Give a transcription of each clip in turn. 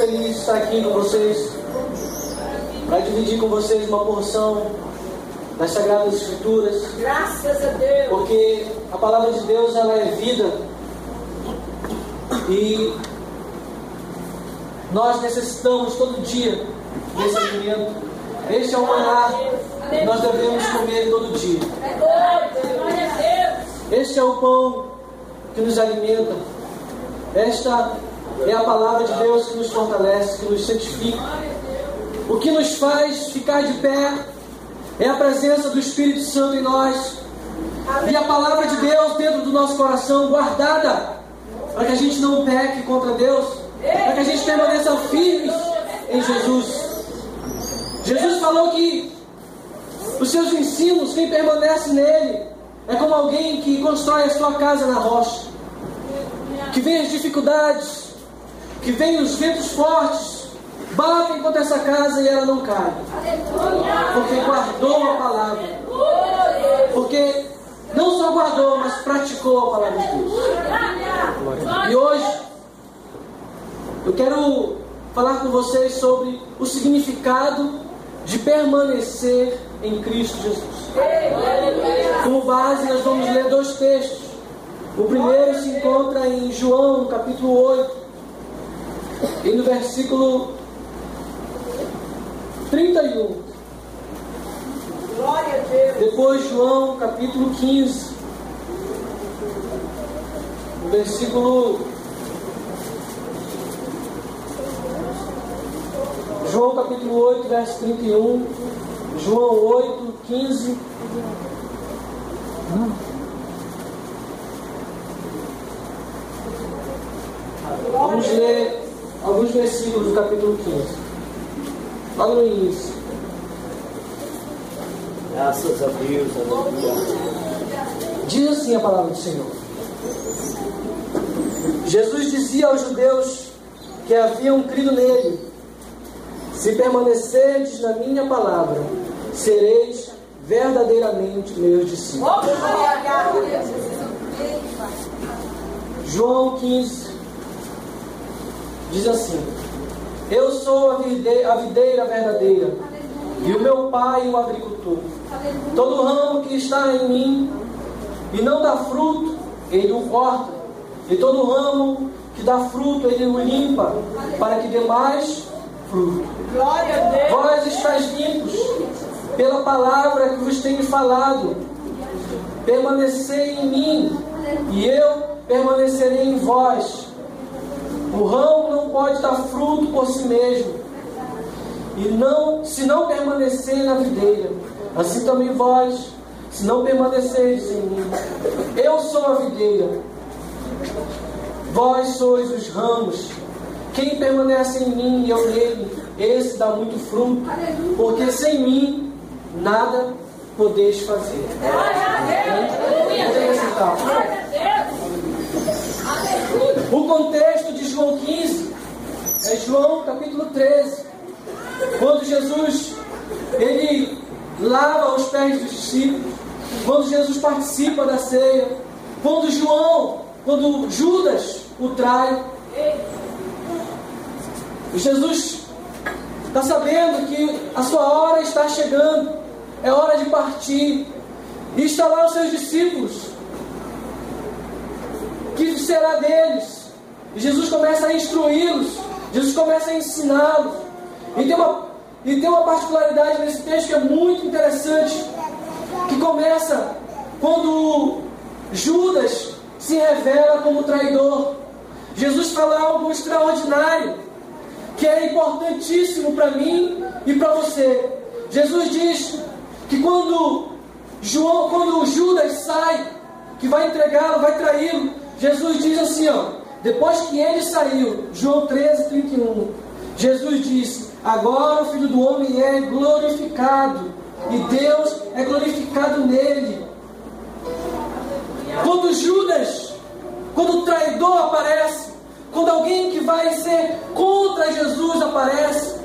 feliz de estar aqui com vocês para dividir com vocês uma porção das Sagradas Escrituras. Graças a Deus. Porque a palavra de Deus ela é vida e nós necessitamos todo dia desse alimento. Este é o maná que nós devemos comer todo dia. Este é o pão que nos alimenta. Esta é a palavra de Deus que nos fortalece, que nos santifica. O que nos faz ficar de pé é a presença do Espírito Santo em nós. E a palavra de Deus dentro do nosso coração, guardada, para que a gente não peque contra Deus, para que a gente permaneça firmes em Jesus. Jesus falou que os seus ensinos, quem permanece nele, é como alguém que constrói a sua casa na rocha, que vem as dificuldades, que vem os ventos fortes, batem contra essa casa e ela não cai, porque guardou a palavra, porque não só guardou, mas praticou a palavra de Deus. E hoje eu quero falar com vocês sobre o significado de permanecer em Cristo Jesus. Como base, nós vamos ler dois textos. O primeiro se encontra em João, capítulo 8, e no versículo 31. Glória a Deus. Depois, João, capítulo 15, no versículo. João, capítulo 8, verso 31. João 8, 15. Vamos ler alguns versículos do capítulo 15. Logo no início. Graças a Deus, aleluia. Diz assim a palavra do Senhor. Jesus dizia aos judeus que haviam crido nele: Se permanecerdes na minha palavra, sereis verdadeiramente meus discípulos. João 15 diz assim: Eu sou a vide- a videira verdadeira, e o meu pai o agricultor. Todo ramo que está em mim e não dá fruto, ele o corta. E todo ramo que dá fruto, ele o limpa, para que dê mais fruto. Glória a Deus. Vós estáis limpos pela palavra que vos tenho falado. Permanecei em mim, e eu permanecerei em vós. O ramo não pode dar fruto por si mesmo, e não, se não permanecer na videira. Assim também vós, se não permanecerdes em mim. Eu sou a videira, vós sois os ramos. Quem permanece em mim e eu nele, esse dá muito fruto, porque sem mim nada podeis fazer. Vamos acrescentar. O contexto de João 15 é João capítulo 13, quando Jesus ele lava os pés dos discípulos, quando Jesus participa da ceia, quando João, quando Judas o trai. Jesus está sabendo que a sua hora está chegando, é hora de partir. E está lá os seus discípulos, que será deles. E Jesus começa a instruí-los, Jesus começa a ensiná-los. E tem uma, e tem uma particularidade nesse texto que é muito interessante, que começa quando Judas se revela como traidor. Jesus fala algo extraordinário, que é importantíssimo para mim e para você. Jesus diz que quando João, quando Judas sai, que vai entregá-lo, vai traí-lo, Jesus diz assim, ó, depois que ele saiu, João 13, 31, Jesus disse: Agora o Filho do Homem é glorificado, e Deus é glorificado nele. Quando Judas, quando o traidor aparece, quando alguém que vai ser contra Jesus aparece,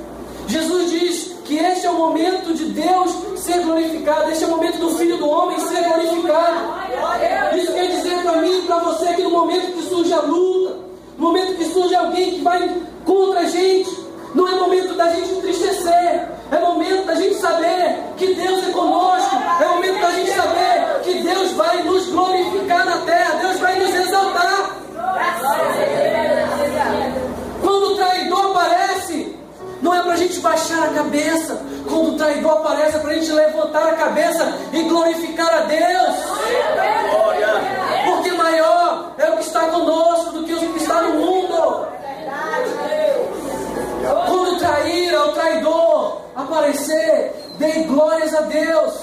Jesus diz que este é o momento de Deus ser glorificado, este é o momento do Filho do Homem ser glorificado. Isso quer dizer para mim e para você que no momento que surge a luta, no momento que surge alguém que vai contra a gente. Não é momento da gente entristecer. É momento da gente saber que Deus é conosco. É momento da gente saber que Deus vai nos glorificar na terra. Deus vai nos exaltar. A gente baixar a cabeça. Quando o traidor aparece, é para a gente levantar a cabeça e glorificar a Deus. Porque maior é o que está conosco do que o que está no mundo. Quando o trair o traidor aparecer, dê glórias a Deus.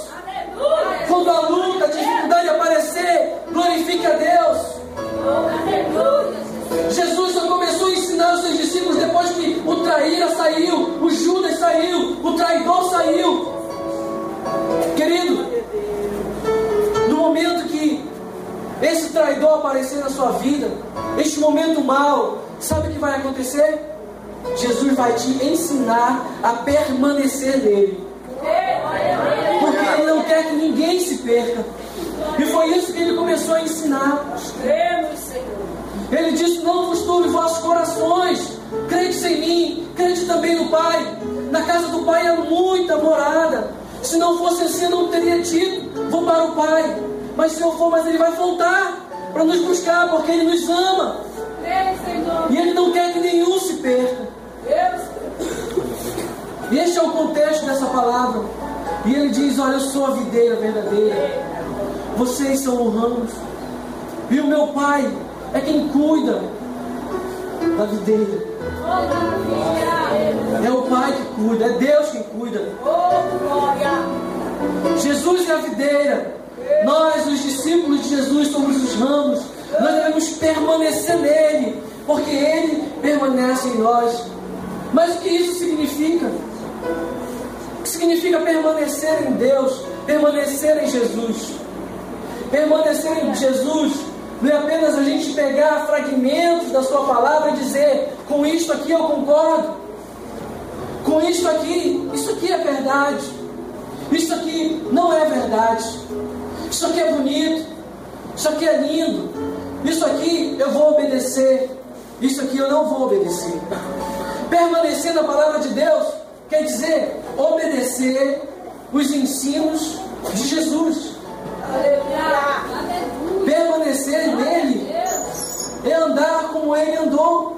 Quando a luta, a dificuldade aparecer, glorifique a Deus. Jesus só começou a ensinar os seus discípulos depois que o traíra saiu, o Judas saiu, o traidor saiu. Querido, no momento que esse traidor aparecer na sua vida, este momento mal, sabe o que vai acontecer? Jesus vai te ensinar a permanecer nele. Porque ele não quer que ninguém se perca. E foi isso que ele começou a ensinar. Ele disse: Não vos turbe vossos corações. Crede em mim, crede também no Pai. Na casa do Pai há muita morada. Se não fosse assim, eu não teria dito: Vou para o Pai. Mas se eu for, mas Ele vai voltar para nos buscar, porque Ele nos ama. E Ele não quer que nenhum se perca. E este é o contexto dessa palavra. E Ele diz: Olha, eu sou a videira verdadeira. Vocês são os ramos. E o meu Pai é quem cuida da videira. É o Pai que cuida, é Deus quem cuida. Jesus é a videira. Nós, os discípulos de Jesus, somos os ramos. Nós devemos permanecer nele, porque ele permanece em nós. Mas o que isso significa? O que significa permanecer em Deus, permanecer em Jesus? Permanecer em Jesus não é apenas a gente pegar fragmentos da Sua palavra e dizer: com isto aqui eu concordo, com isto aqui, isso aqui é verdade, isso aqui não é verdade, isso aqui é bonito, isso aqui é lindo, isso aqui eu vou obedecer, isso aqui eu não vou obedecer. Permanecer na palavra de Deus quer dizer obedecer os ensinos de Jesus. Permanecer nele é andar como ele andou.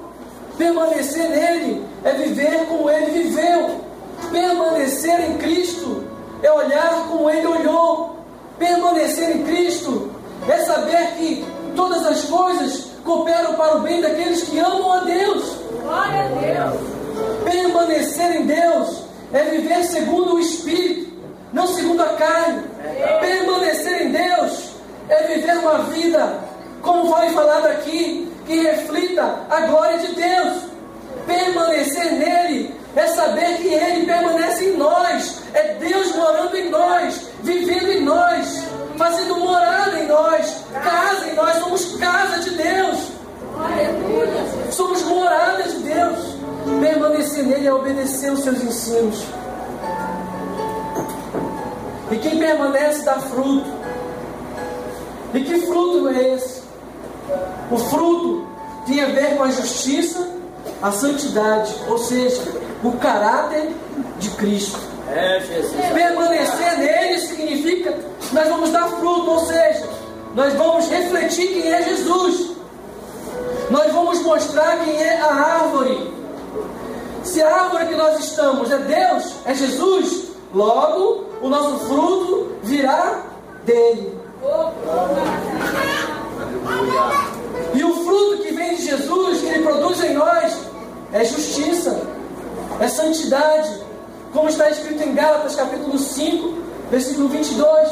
Permanecer nele é viver como ele viveu. Permanecer em Cristo é olhar como ele olhou. Permanecer em Cristo é saber que todas as coisas cooperam para o bem daqueles que amam a Deus. Glória a Deus. Permanecer em Deus é viver segundo o Espírito, não segundo a carne. Permanecer em Deus é viver uma vida, como foi falado aqui, que reflita a glória de Deus. Permanecer nele é saber que ele permanece em nós, é Deus morando em nós, vivendo em nós, fazendo morada em nós, casa em nós, somos casa de Deus. Somos morada de Deus. Permanecer nele é obedecer os seus ensinos. E quem permanece dá fruto. E que fruto é esse? O fruto tem a ver com a justiça, a santidade, ou seja, o caráter de Cristo. É, Jesus. Permanecer nele significa que nós vamos dar fruto, ou seja, nós vamos refletir quem é Jesus. Nós vamos mostrar quem é a árvore. Se a árvore que nós estamos é Deus, é Jesus, logo o nosso fruto virá dele. E o fruto que vem de Jesus, que ele produz em nós, é justiça, é santidade, como está escrito em Gálatas capítulo 5, versículo 22.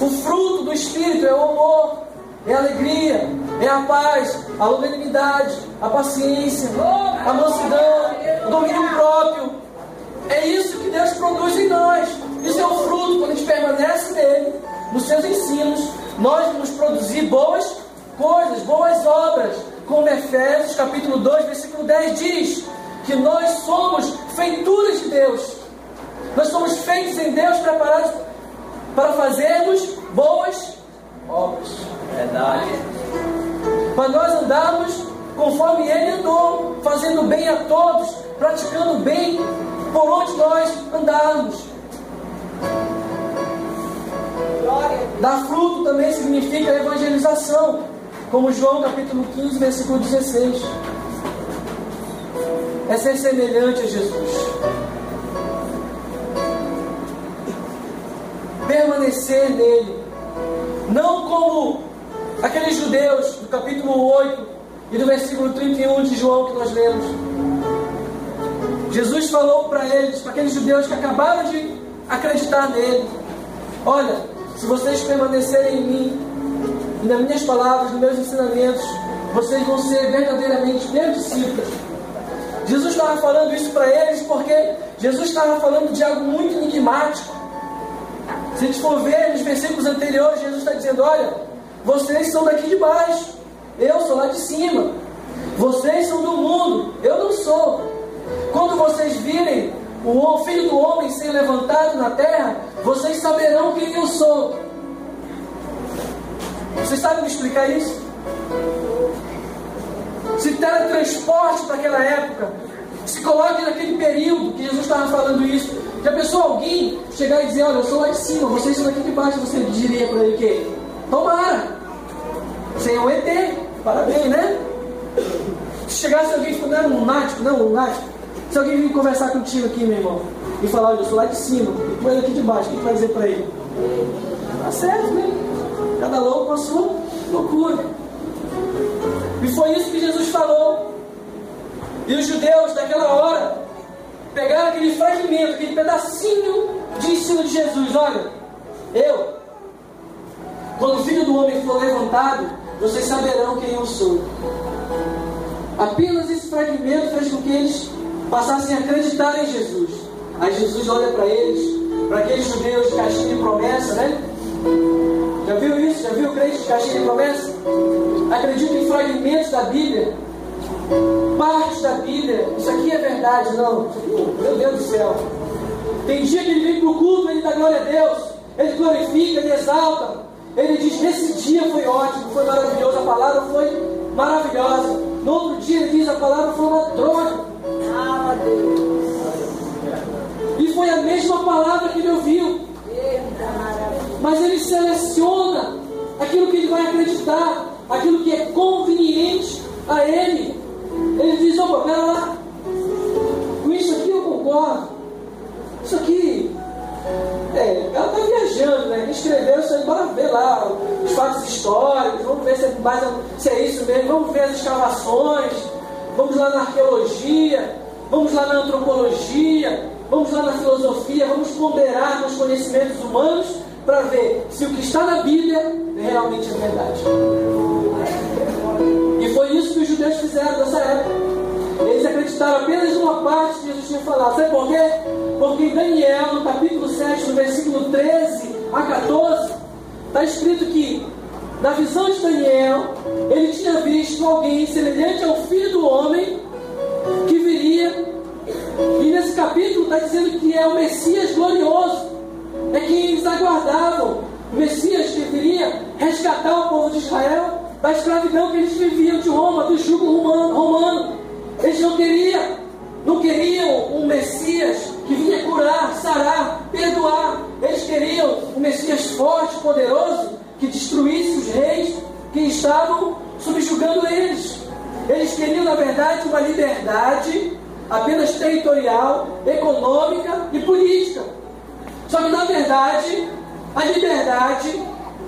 O fruto do Espírito é o amor, é a alegria, é a paz, a longanimidade, a paciência, a mansidão, o domínio próprio. É isso que Deus produz em nós. Isso é o fruto, quando a gente permanece nele, nos seus ensinos, nós vamos produzir boas coisas, boas obras. Como Efésios capítulo 2, versículo 10 diz que nós somos feituras de Deus. Nós somos feitos em Deus, preparados para fazermos boas obras. Verdade. Para nós andarmos conforme ele andou, fazendo bem a todos, praticando bem por onde nós andarmos. Dar fruto também significa evangelização, como João capítulo 15, versículo 16. É ser semelhante a Jesus. Permanecer nele. Não como aqueles judeus do capítulo 8 e do versículo 31 de João que nós lemos. Jesus falou para eles, para aqueles judeus que acabaram de acreditar nele: Olha, se vocês permanecerem em mim, e nas minhas palavras, nos meus ensinamentos, vocês vão ser verdadeiramente meus discípulos. Jesus estava falando isso para eles porque Jesus estava falando de algo muito enigmático. Se a gente for ver nos versículos anteriores, Jesus está dizendo: Olha, vocês são daqui de baixo, eu sou lá de cima. Vocês são do mundo, eu não sou. Quando vocês virem o filho do homem ser levantado na terra, vocês saberão quem eu sou. Vocês sabem me explicar isso? Se teletransporte para aquela época, se coloque naquele período que Jesus estava falando isso. Já pensou alguém chegar e dizer: Olha, eu sou lá de cima, vocês são daqui de baixo? Você diria para ele o quê? Tomara! Você é um ET, parabéns, né? Se chegasse alguém e falasse: Não, um lunático, não, um lunático. Se alguém vir conversar contigo aqui, meu irmão, e falar, olha, eu sou lá de cima, e tu é aqui de baixo, o que tu vai dizer para ele? Tá certo, né? Cada louco com a sua loucura. E foi isso que Jesus falou. E os judeus, naquela hora, pegaram aquele fragmento, aquele pedacinho de ensino de Jesus. Olha, eu, quando o filho do homem for levantado, vocês saberão quem eu sou. Apenas esse fragmento fez com que eles passassem a acreditar em Jesus. Aí Jesus olha para eles, para aqueles judeus de caixinha de promessa, né? Já viu isso? Já viu crente de caixinha de promessa? Acredita em fragmentos da Bíblia, partes da Bíblia. Isso aqui é verdade, não. Meu Deus do céu. Tem dia que ele vem para o culto, ele dá glória a Deus, ele glorifica, ele exalta. Ele diz: Esse dia foi ótimo, foi maravilhoso, a palavra foi maravilhosa. No outro dia ele diz: A palavra foi uma droga. E foi a mesma palavra que ele ouviu. Mas ele seleciona aquilo que ele vai acreditar, aquilo que é conveniente a ele. Ele diz: opa, pera lá. Com isso aqui eu concordo. Isso aqui. É, ela está viajando, né? Quem escreveu isso aí, bora ver lá os fatos históricos, vamos ver se é, mais, se é isso mesmo, vamos ver as escavações, vamos lá na arqueologia, vamos lá na antropologia, vamos lá na filosofia, vamos ponderar nos conhecimentos humanos para ver se o que está na Bíblia realmente é verdade. E foi isso que os judeus fizeram nessa época. Eles acreditaram apenas uma parte que Jesus tinha falado. Sabe por quê? Porque em Daniel, no capítulo 7, no versículo 13 a 14, está escrito que, na visão de Daniel, ele tinha visto alguém semelhante ao filho do homem que E nesse capítulo está dizendo que é o Messias glorioso. É quem eles aguardavam. O Messias que viria resgatar o povo de Israel da escravidão que eles viviam de Roma, do jugo romano. romano. Eles não queriam, não queriam um Messias que vinha curar, sarar, perdoar. Eles queriam um Messias forte, poderoso, que destruísse os reis que estavam subjugando eles. Eles queriam, na verdade, uma liberdade apenas territorial, econômica e política. Só que, na verdade, a liberdade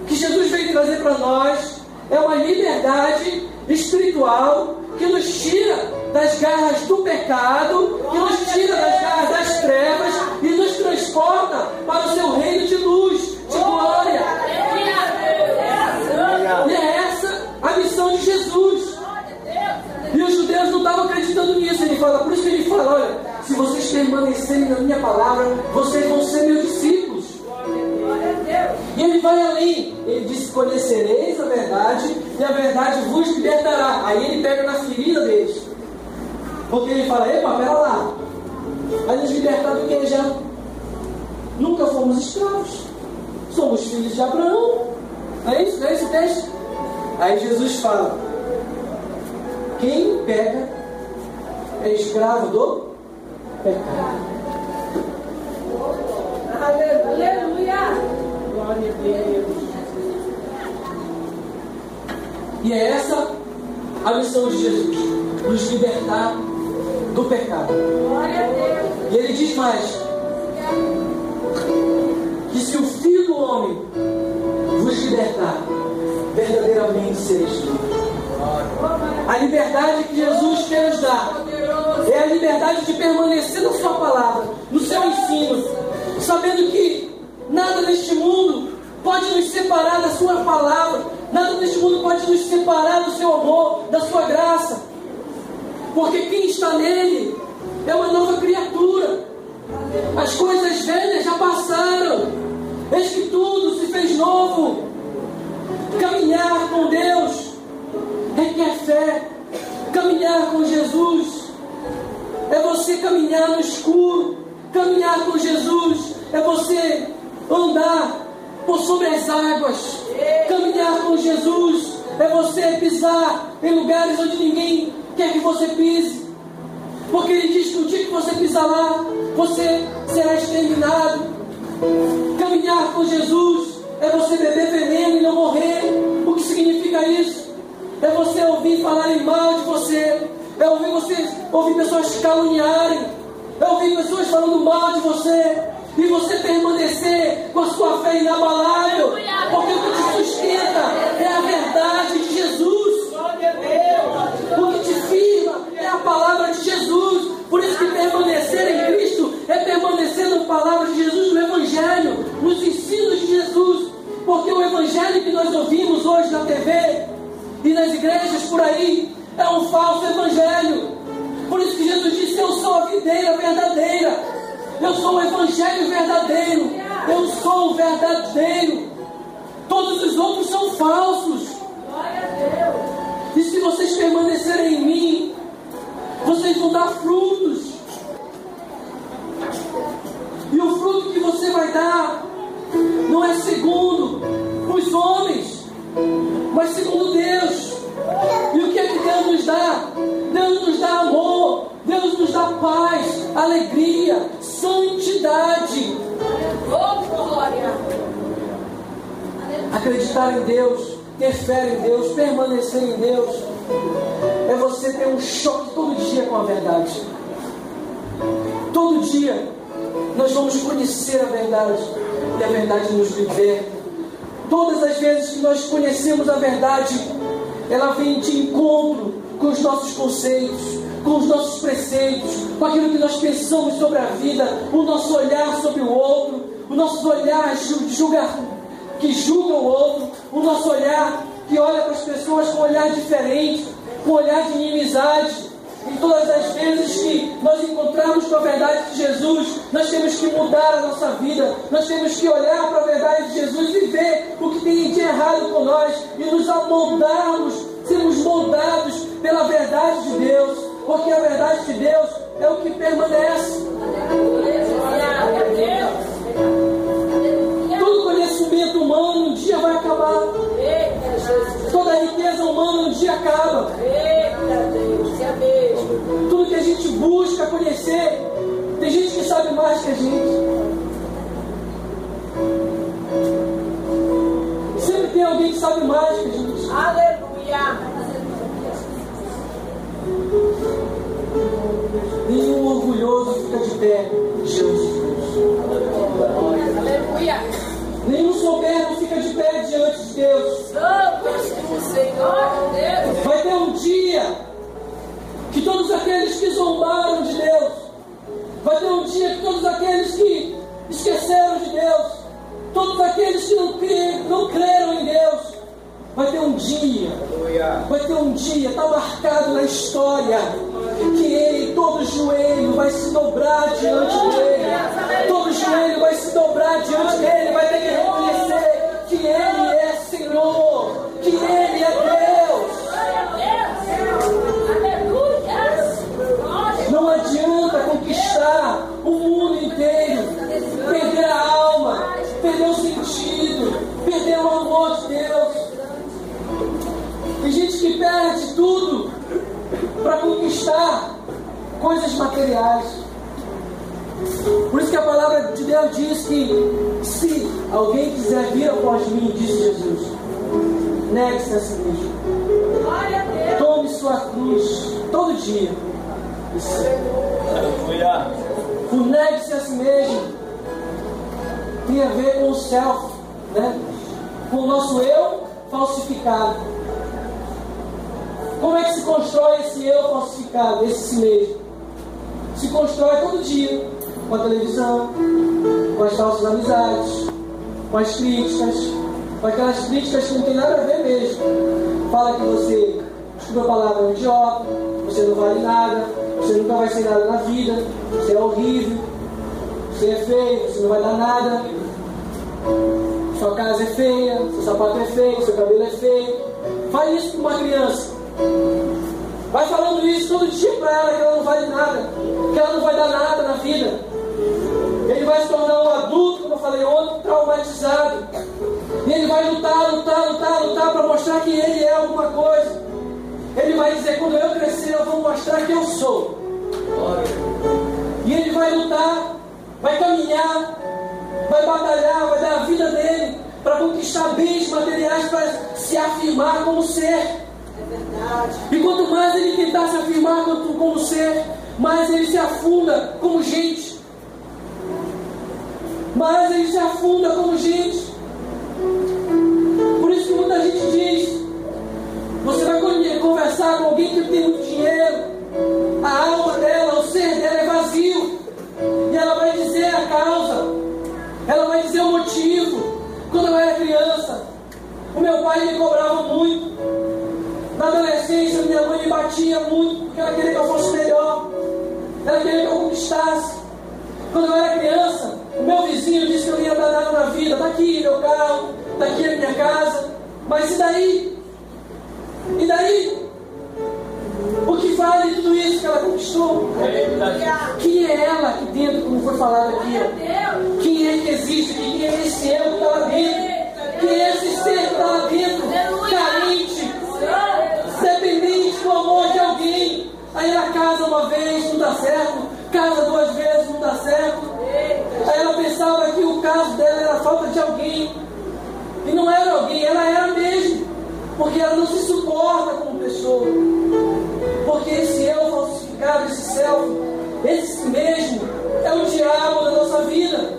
que Jesus veio trazer para nós é uma liberdade espiritual que nos tira das garras do pecado, que nos tira das garras das trevas e nos transporta para o seu reino de luz, de glória. E é essa a missão de Jesus. E os judeus não estavam acreditando nisso. Ele fala, por isso ele fala, olha, se vocês permanecerem na minha palavra, vocês vão ser meus discípulos. E ele vai além. Ele diz: Conhecereis a verdade, e a verdade vos libertará. Aí ele pega na ferida deles. Porque ele fala: Epa, pera lá. Vai nos libertar do que já? Nunca fomos escravos. Somos filhos de Abraão. Não é isso? Não é esse texto? Aí Jesus fala: Quem peca é escravo do pecado. Aleluia. Glória a Deus. E é essa a missão de Jesus: nos libertar do pecado. Glória a Deus. E ele diz mais: que se o Filho do Homem vos libertar, verdadeiramente sereis livres. A liberdade que Jesus quer nos dar é a liberdade de permanecer na Sua palavra, no seu ensino, sabendo que nada neste mundo pode nos separar da Sua palavra, nada neste mundo pode nos separar do Seu amor, da Sua graça, porque quem está nele é uma nova criatura. As coisas velhas já passaram, eis que tudo se fez novo. Caminhar com Deus requer fé. Caminhar com Jesus é você caminhar no escuro. Caminhar com Jesus é você andar por sobre as águas. Caminhar com Jesus é você pisar em lugares onde ninguém quer que você pise. Porque ele diz que o dia que você pisar lá, você será exterminado. Caminhar com Jesus é você beber veneno e não morrer. O que significa isso? É você ouvir falarem mal de você. É ouvir você ouvir pessoas caluniarem. É ouvir pessoas falando mal de você. E você permanecer com a sua fé inabalável. Porque o que te sustenta é a verdade de Jesus. O que te firma é a palavra de Jesus. Por isso que permanecer em Cristo é permanecer na palavra de Jesus, no Evangelho, nos ensinos de Jesus. Porque o Evangelho que nós ouvimos hoje na TV e nas igrejas por aí é um falso Evangelho. Por isso que Jesus disse: Eu sou a videira verdadeira. Eu sou o Evangelho verdadeiro. Eu sou o verdadeiro. Todos os outros são falsos. Glória a Deus. E se vocês permanecerem em mim, vocês vão dar frutos. E o fruto que você vai dar não é segundo os homens, mas segundo Deus. E o que é que Deus nos dá? Deus nos dá amor, Deus nos dá paz, alegria, santidade. Oh, glória. Acreditar em Deus, ter fé em Deus, permanecer em Deus, é você ter um choque todo dia com a verdade. Todo dia nós vamos conhecer a verdade e a verdade nos liberta. Todas as vezes que nós conhecemos a verdade, ela vem de encontro com os nossos conceitos, com os nossos preceitos, com aquilo que nós pensamos sobre a vida, o nosso olhar sobre o outro, o nosso olhar ju- julga, que julga o outro, o nosso olhar que olha para as pessoas com um olhar diferente, com um olhar de inimizade. E todas as vezes que nós encontramos com a verdade de Jesus, nós temos que mudar a nossa vida, nós temos que olhar para a verdade de Jesus e ver o que tem de errado com nós e nos amoldarmos, sermos moldados pela verdade de Deus, porque a verdade de Deus é o que permanece. Todo conhecimento humano um dia vai acabar, toda riqueza humana um dia acaba. Que é mesmo. Tudo que a gente busca conhecer, tem gente que sabe mais que a gente. Sempre tem alguém que sabe mais que a gente. Aleluia. Nenhum orgulhoso fica de pé diante de Deus. Aleluia. Nenhum soberbo fica de pé diante de Deus. Santo Senhor Deus. Vai ter um dia que todos aqueles que zombaram de Deus, vai ter um dia que todos aqueles que esqueceram de Deus, todos aqueles que não, cre- não creram em Deus, vai ter um dia, vai ter um dia, está marcado na história, que ele, todo joelho vai se dobrar diante dele, todo joelho vai se dobrar diante dele, vai ter que reconhecer que ele é Senhor, que ele é Deus. Amor de Deus. Tem gente que perde tudo para conquistar coisas materiais. Por isso que a palavra de Deus diz que se alguém quiser vir após mim, disse Jesus, negue-se a si mesmo. Glória a Deus. Tome sua cruz todo dia. Aleluia. O negue-se a si mesmo tem a ver com o self, né? Com o nosso eu falsificado. Como é que se constrói esse eu falsificado, esse si mesmo? Se constrói todo dia, com a televisão, com as falsas amizades, com as críticas, com aquelas críticas que não tem nada a ver mesmo. Fala que você, desculpa a palavra, um idiota, você não vale nada, você nunca vai ser nada na vida, você é horrível, você é feio, você não vai dar nada, sua casa é feia, seu sapato é feio, seu cabelo é feio. Faz isso com uma criança. Vai falando isso todo dia para ela que ela não vale nada, que ela não vai dar nada na vida. Ele vai se tornar um adulto, como eu falei ontem, traumatizado. E ele vai lutar, lutar, lutar, lutar para mostrar que ele é alguma coisa. Ele vai dizer, quando eu crescer, eu vou mostrar que eu sou. E ele vai lutar, vai caminhar, vai batalhar, vai dar a vida dele para conquistar bens materiais para se afirmar como ser. E quanto mais ele tentar se afirmar como, como ser, mais ele se afunda como gente. Mais ele se afunda como gente. Por isso que muita gente diz: você vai conversar com alguém que tem muito dinheiro, a alma ela vai dizer o motivo. Quando eu era criança, o meu pai me cobrava muito. Na adolescência, minha mãe me batia muito, porque ela queria que eu fosse melhor. Ela queria que eu conquistasse. Quando eu era criança, o meu vizinho disse que eu ia dar nada na vida. Está aqui meu carro, está aqui a minha casa. Mas e daí? E daí? O que vale tudo isso que ela conquistou? Quem é ela aqui dentro, como foi falado aqui? Ó? Quem é que existe? Quem é esse eu que está lá dentro? Quem é esse ser que está lá dentro? Carente, dependente do amor de alguém. Aí ela casa uma vez, não dá certo. Casa duas vezes, não dá certo. Aí ela pensava que o caso dela era a falta de alguém. E não era alguém, ela era mesmo. Porque ela não se suporta como pessoa. Porque esse eu falsificado, esse self, esse mesmo, é o diabo da nossa vida.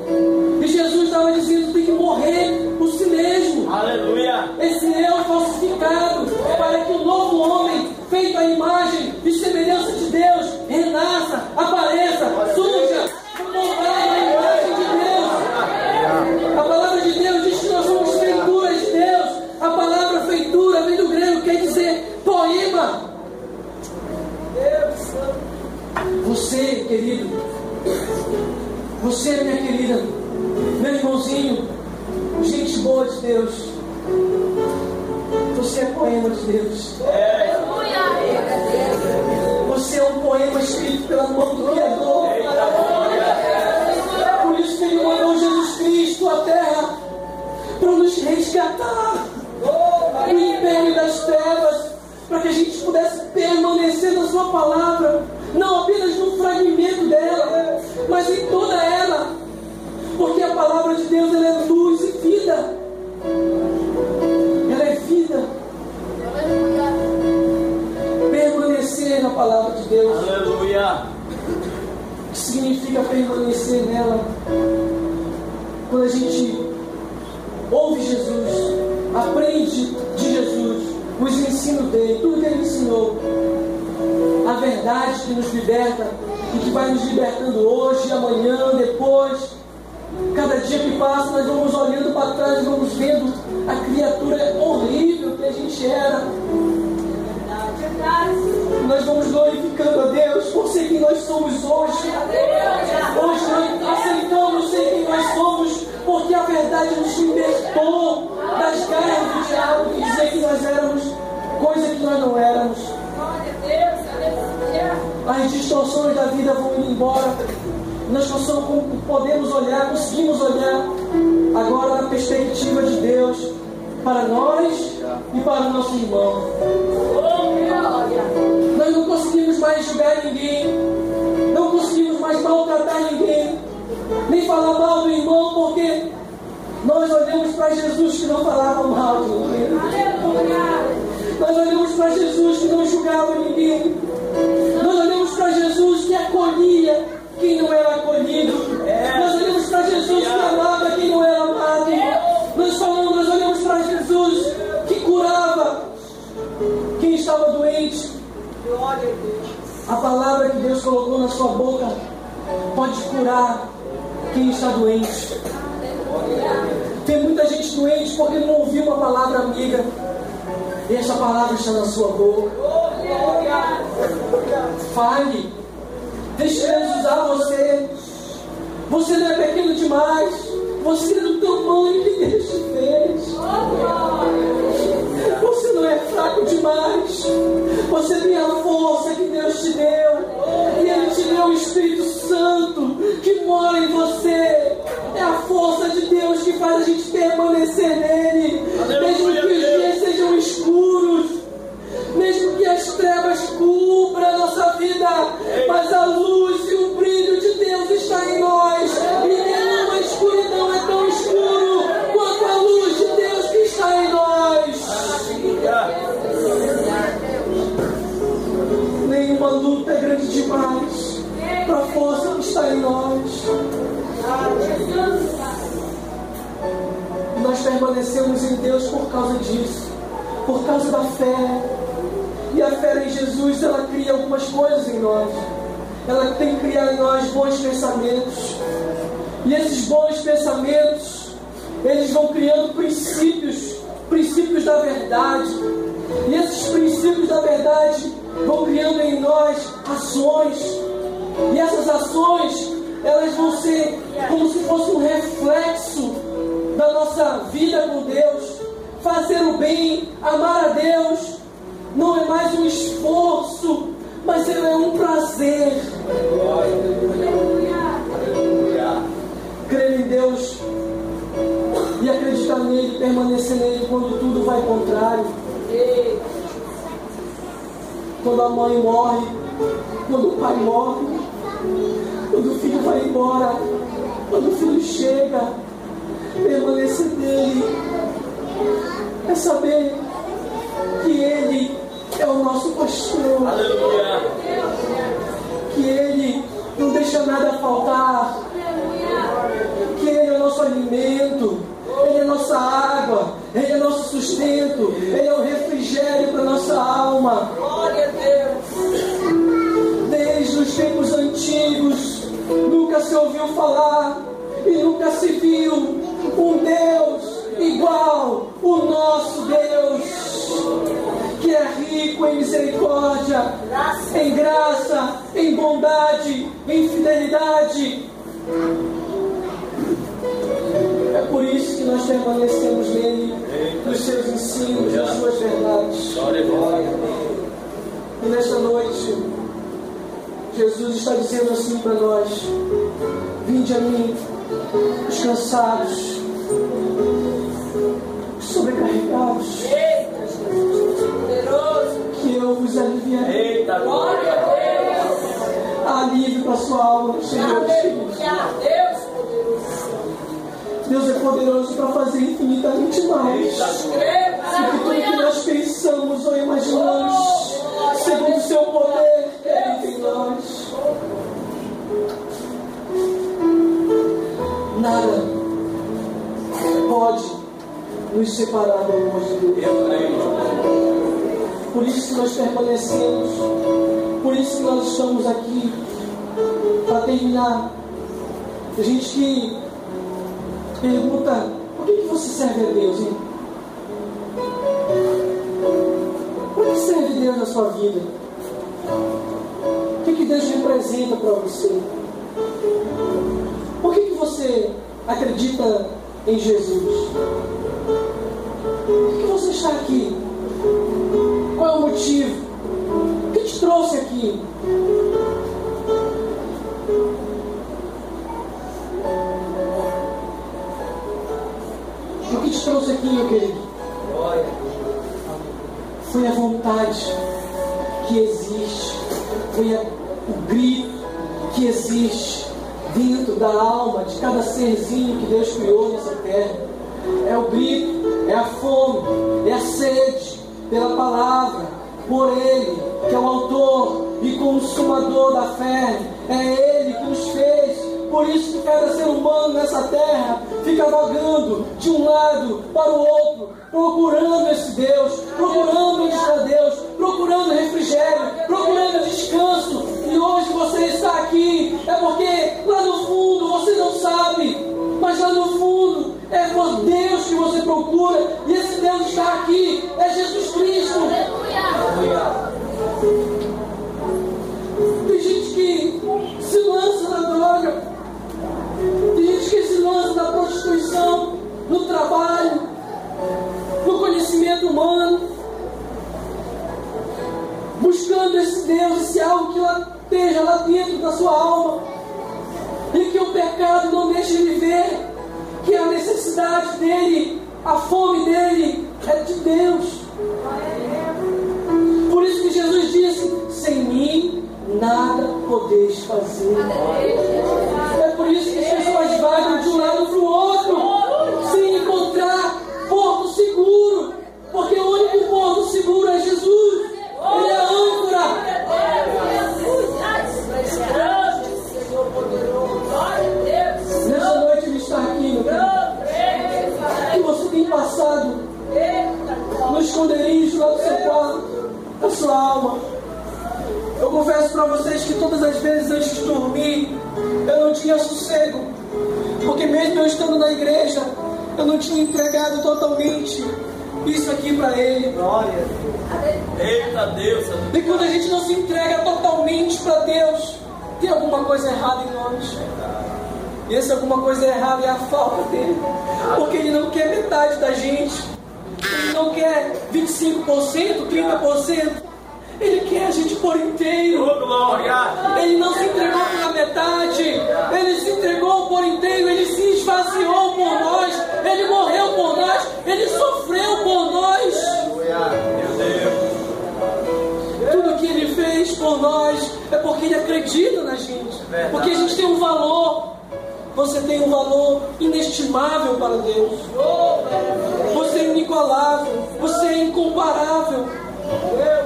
E Jesus estava dizendo: tem que morrer por si mesmo. Aleluia. Esse eu falsificado, para que o novo homem, feito à imagem e semelhança de Deus, renasça, apareça, surja, Querido, você, minha querida, meu irmãozinho, gente boa de Deus, você é poema de Deus. Você é um poema escrito pela mão do Criador. Por isso que Ele mandou Jesus Cristo à terra para nos resgatar do império das trevas, para que a gente pudesse permanecer na Sua palavra, não apenas mas em toda ela, porque a palavra de Deus ela é luz e vida, ela é vida. Permanecer na palavra de Deus Aleluia. significa permanecer nela. Quando a gente ouve Jesus, aprende de Jesus, os ensinos dele, tudo que ele ensinou, a verdade que nos liberta e que vai nos libertando hoje, amanhã, depois. Cada dia que passa, nós vamos olhando para trás e vamos vendo a criatura horrível que a gente era. Nós vamos glorificando a Deus por ser quem nós somos hoje. Hoje nós aceitamos ser quem nós somos, porque a verdade nos libertou das garras do diabo que dizia que nós éramos coisa que nós não éramos. As distorções da vida vão indo embora. Nós podemos olhar, conseguimos olhar agora na perspectiva de Deus para nós e para o nosso irmão. Nós não conseguimos mais julgar ninguém, não conseguimos mais maltratar ninguém, nem falar mal do irmão, porque nós olhamos para Jesus que não falava mal de ninguém. Nós olhamos para Jesus que não julgava ninguém. Jesus que acolhia quem não era acolhido. Nós olhamos para Jesus que amava quem não era amado. Nós falamos, nós olhamos para Jesus que curava quem estava doente. A palavra que Deus colocou na sua boca pode curar quem está doente. Tem muita gente doente porque não ouviu uma palavra amiga. E essa palavra está na sua boca. Fale. Deixe Deus usar você. Você não é pequeno demais. Você é do tamanho que Deus te fez. Você não é fraco demais. Você tem a força que Deus te deu. E Ele te deu o Espírito Santo que mora em você. É a força de Deus que faz a gente permanecer nele. Um prazer. Crer em Deus e acreditar nele, permanecer nele quando tudo vai contrário. Quando a mãe morre, quando o pai morre, quando o filho vai embora, quando o filho chega, permanecer nele é saber que ele é o nosso pastor. Aleluia. Que ele não deixa nada faltar. Que ele é o nosso alimento. Ele é nossa água. Ele é nosso sustento. Ele é o refrigério para nossa alma. Glória a Deus. Desde os tempos antigos, nunca se ouviu falar e nunca se viu um Deus igual o nosso Deus, que é rico em misericórdia, em graça, em bondade, em fidelidade. É por isso que nós permanecemos nele, nos seus ensinos, nas suas verdades. Glória a Deus. E nesta noite, Jesus está dizendo assim para nós: Vinde a mim, os cansados, os sobrecarregados, aliviarei. Eita, glória. Há alívio para a sua alma, Senhor. Aleluia. Deus poderoso. Deus é poderoso para fazer infinitamente mais do que tudo que nós pensamos ou imaginamos, segundo o seu poder que habita em nós. Nada pode nos separar do amor de Deus. Por isso que nós permanecemos, por isso que nós estamos aqui, para terminar. Tem gente que pergunta, por que, que você serve a Deus, hein? Por que serve Deus na sua vida? O que, que Deus representa para você? Por que, que você acredita em Jesus? Por que você está aqui? Motivo? O que te trouxe aqui? O que te trouxe aqui, meu querido? Foi a vontade que existe foi o grito que existe dentro da alma de cada serzinho que Deus criou nessa terra. É o grito, é a fome, é a sede pela palavra, por Ele, que é o autor e consumador da fé. É Ele que nos fez. Por isso que cada ser humano nessa terra fica vagando de um lado para o outro, procurando esse Deus, procurando está Deus, procurando refrigério, procurando descanso. E hoje você está aqui, é porque lá no fundo você não sabe, mas lá no fundo. É por Deus que você procura, e esse Deus está aqui, é Jesus Cristo. Tem gente que se lança na droga, tem gente que se lança na prostituição, no trabalho, no conhecimento humano, buscando esse Deus, esse algo que lá, esteja lá dentro da sua alma, e que o pecado não deixe ele ver que a necessidade dele, a fome dele é de Deus. Por isso que Jesus disse: sem mim nada podeis fazer. É por isso que as pessoas vagam de um lado para o outro, da sua alma. Eu confesso para vocês que todas as vezes antes de dormir, eu não tinha sossego. Porque mesmo eu estando na igreja, eu não tinha entregado totalmente isso aqui para Ele. Glória. Eita Deus, E quando a gente não se entrega totalmente para Deus, tem alguma coisa errada em nós. E essa alguma coisa errada é a falta dele. Porque ele não quer metade da gente. Não quer 25%, 30%. Ele quer a gente por inteiro. glória. Ele não se entregou pela metade. Ele se entregou por inteiro. Ele se esvaziou por nós. Ele morreu por nós. Ele sofreu por nós. Tudo que ele fez por nós é porque ele acredita na gente. Porque a gente tem um valor. Você tem um valor inestimável para Deus. Você é inigualável. Você é incomparável.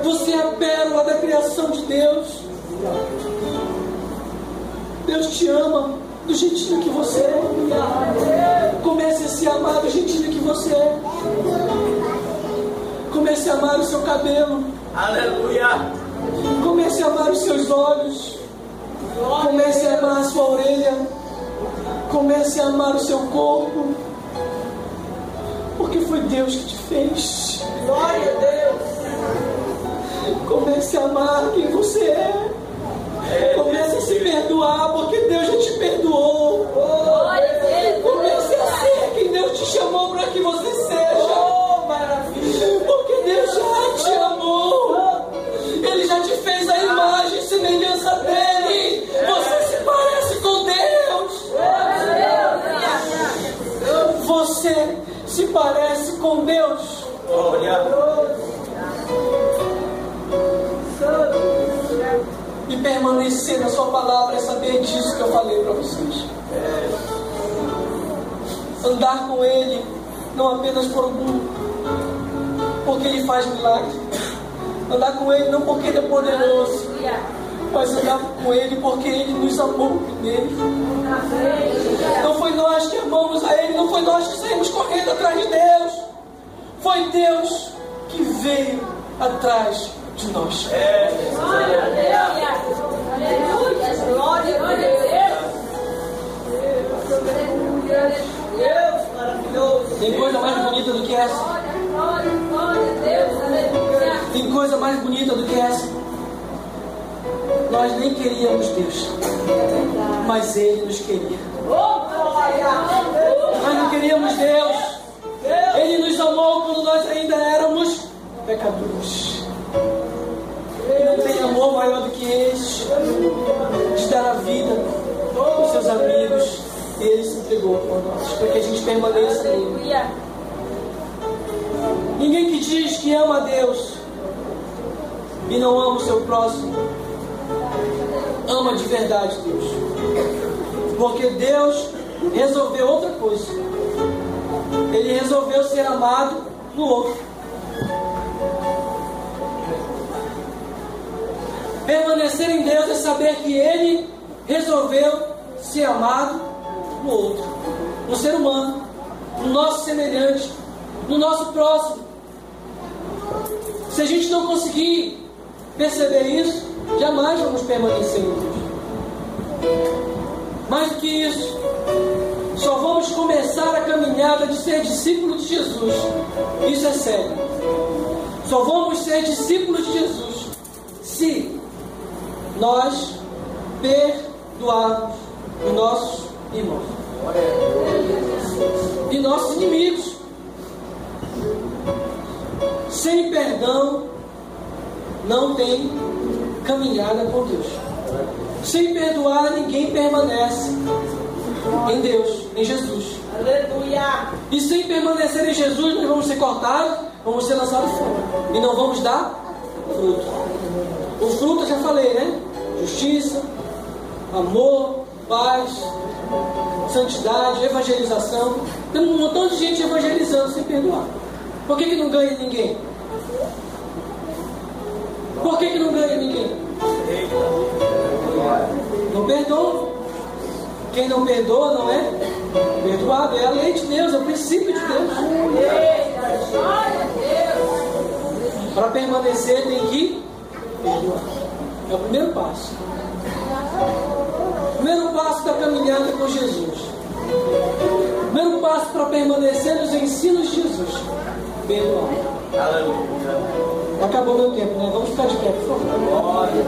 Você é a pérola da criação de Deus. Deus te ama do jeitinho que você é. Comece a se amar do jeitinho que você é. Comece a amar o seu cabelo. Aleluia. Comece a amar os seus olhos. Comece a amar a sua orelha. Comece a amar o seu corpo. Porque foi Deus que te fez. Glória a Deus. Comece a amar quem você é. Comece a se perdoar, porque Glória. E permanecer na sua palavra é saber disso que eu falei para vocês. Andar com Ele, não apenas por algum, porque Ele faz milagre. Andar com Ele não porque Ele é poderoso, mas andar com Ele porque Ele nos amou primeiro. Não foi nós que amamos a Ele, não foi nós que saímos correndo atrás de Deus. Foi Deus que veio atrás de nós. Glória a Deus. Glória a Deus. Deus maravilhoso. Tem coisa mais bonita do que essa? Tem coisa mais bonita do que essa? Nós nem queríamos Deus, mas Ele nos queria. Nós não queríamos Deus. Nós ainda éramos pecadores. Não tem amor maior do que esse de dar a vida aos seus amigos. Ele se entregou por nós, para que a gente permaneça nele. Ninguém que diz que ama a Deus e não ama o seu próximo ama de verdade Deus. Porque Deus resolveu outra coisa. Ele resolveu ser amado no outro. Permanecer em Deus é saber que Ele resolveu ser amado no outro, no ser humano, no nosso semelhante, no nosso próximo. Se a gente não conseguir perceber isso, jamais vamos permanecer em Deus. A caminhada de ser discípulo de Jesus. Isso é sério. Só vamos ser discípulos de Jesus se nós perdoarmos os nossos irmãos e nossos inimigos. Sem perdão não tem caminhada com Deus. Sem perdoar, ninguém permanece em Deus, em Jesus. Aleluia. E sem permanecer em Jesus, nós vamos ser cortados, vamos ser lançados fora. E não vamos dar fruto. O fruto eu já falei, né? Justiça, amor, paz, santidade, evangelização. Tem um montão de gente evangelizando sem perdoar. Por que, que não ganha ninguém? Por que, que não ganha ninguém? Não perdoa. Quem não perdoa não é perdoado. É a lei de Deus, é o princípio de Deus. Glória. Para permanecer tem que perdoar. É o primeiro passo. Primeiro passo da caminhada com Jesus. Primeiro passo para permanecer nos ensinos de Jesus. Perdoar. Acabou meu tempo, né? Vamos ficar de pé, por favor. Aleluia.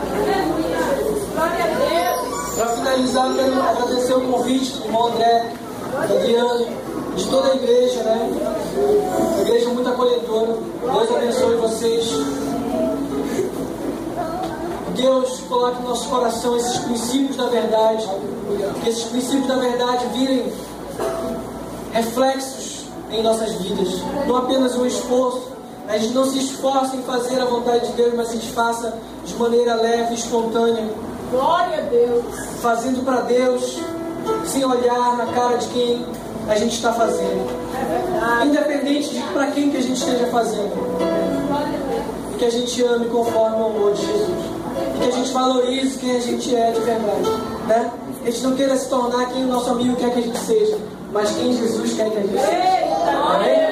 Glória a Deus. Para finalizar, quero agradecer o convite do irmão André, da de toda a igreja, né? Igreja muito acolhedora. Deus abençoe vocês. Deus coloque no nosso coração esses princípios da verdade. Que esses princípios da verdade virem reflexos em nossas vidas. Não apenas um esforço. A gente não se esforça em fazer a vontade de Deus, mas gente faça de maneira leve, espontânea Glória a Deus. fazendo para Deus, sem olhar na cara de quem a gente está fazendo. É. Independente de para quem que a gente esteja fazendo. E que a gente ame conforme o amor de Jesus. E que a gente valorize quem a gente é de verdade. Né? A gente não queira se tornar quem o nosso amigo quer que a gente seja, mas quem Jesus quer que a gente seja. Eita. Amém?